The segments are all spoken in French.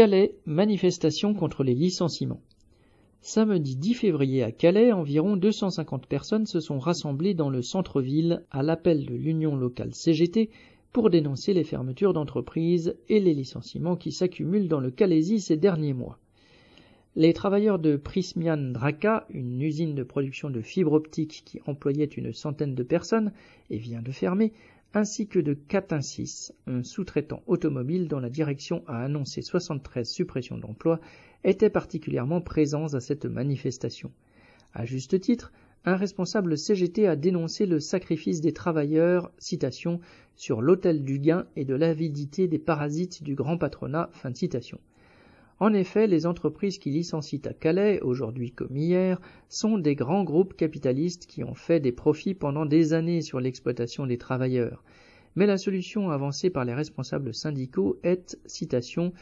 Calais, manifestation contre les licenciements. Samedi 10 février à Calais, environ 250 personnes se sont rassemblées dans le centre-ville à l'appel de l'Union locale CGT pour dénoncer les fermetures d'entreprises et les licenciements qui s'accumulent dans le Calaisie ces derniers mois. Les travailleurs de Prismian Draka, une usine de production de fibres optiques qui employait une centaine de personnes et vient de fermer, ainsi que de Catinsis, un sous-traitant automobile dont la direction a annoncé 73 suppressions d'emplois, étaient particulièrement présents à cette manifestation. À juste titre, un responsable CGT a dénoncé le sacrifice des travailleurs, citation, sur l'autel du gain et de l'avidité des parasites du grand patronat, fin de citation. En effet, les entreprises qui licencient à Calais, aujourd'hui comme hier, sont des grands groupes capitalistes qui ont fait des profits pendant des années sur l'exploitation des travailleurs. Mais la solution avancée par les responsables syndicaux est, citation,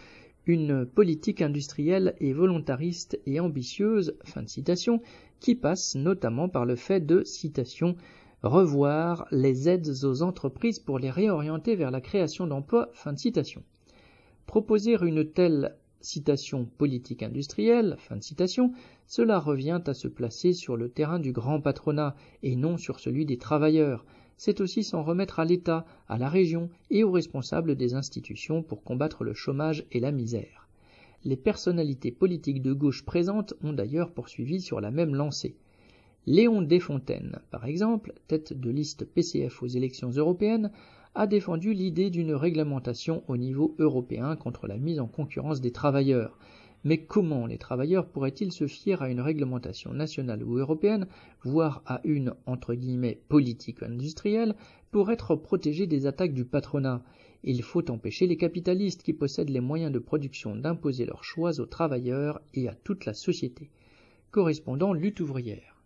une politique industrielle et volontariste et ambitieuse, fin de citation, qui passe notamment par le fait de, citation, revoir les aides aux entreprises pour les réorienter vers la création d'emplois, fin de citation. Proposer une telle citation politique industrielle, fin de citation, cela revient à se placer sur le terrain du grand patronat et non sur celui des travailleurs. C'est aussi s'en remettre à l'État, à la région et aux responsables des institutions pour combattre le chômage et la misère. Les personnalités politiques de gauche présentes ont d'ailleurs poursuivi sur la même lancée. Léon Desfontaines, par exemple, tête de liste PCF aux élections européennes, a défendu l'idée d'une réglementation au niveau européen contre la mise en concurrence des travailleurs. Mais comment les travailleurs pourraient-ils se fier à une réglementation nationale ou européenne, voire à une entre guillemets politique industrielle, pour être protégés des attaques du patronat? Il faut empêcher les capitalistes qui possèdent les moyens de production d'imposer leurs choix aux travailleurs et à toute la société. Correspondant lutte ouvrière.